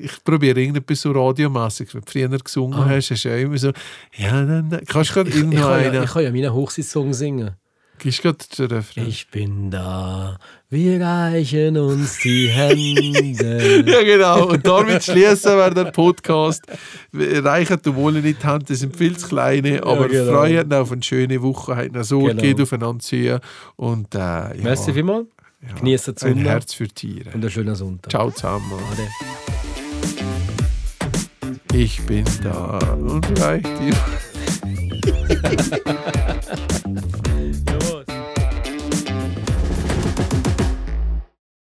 [SPEAKER 4] Ich probiere irgendetwas so radiomässig. Wenn du früher gesungen ah. hast, hast du ja immer so. Ja, dann, dann. kannst du gerade irgendwo
[SPEAKER 3] einen. Ja, ich kann ja meinen Hochsitz-Song singen.
[SPEAKER 4] Gehst du gerade den Refrain?
[SPEAKER 3] Ich bin da, wir reichen uns die Hände.
[SPEAKER 4] ja, genau. Und damit schließen wir den Podcast. Wir reichen die Wolle nicht die Hand, die sind viel zu kleine, aber ja, genau. freuen auf eine schöne Woche, haben so genau. geht aufeinander ziehen. Und, äh, ja.
[SPEAKER 3] Merci vielmals. Ja, Genießen
[SPEAKER 4] Ein Herz für Tiere.
[SPEAKER 3] Und einen schönen Sonntag.
[SPEAKER 4] Ciao zusammen. Ade. Ich bin da und reicht dir.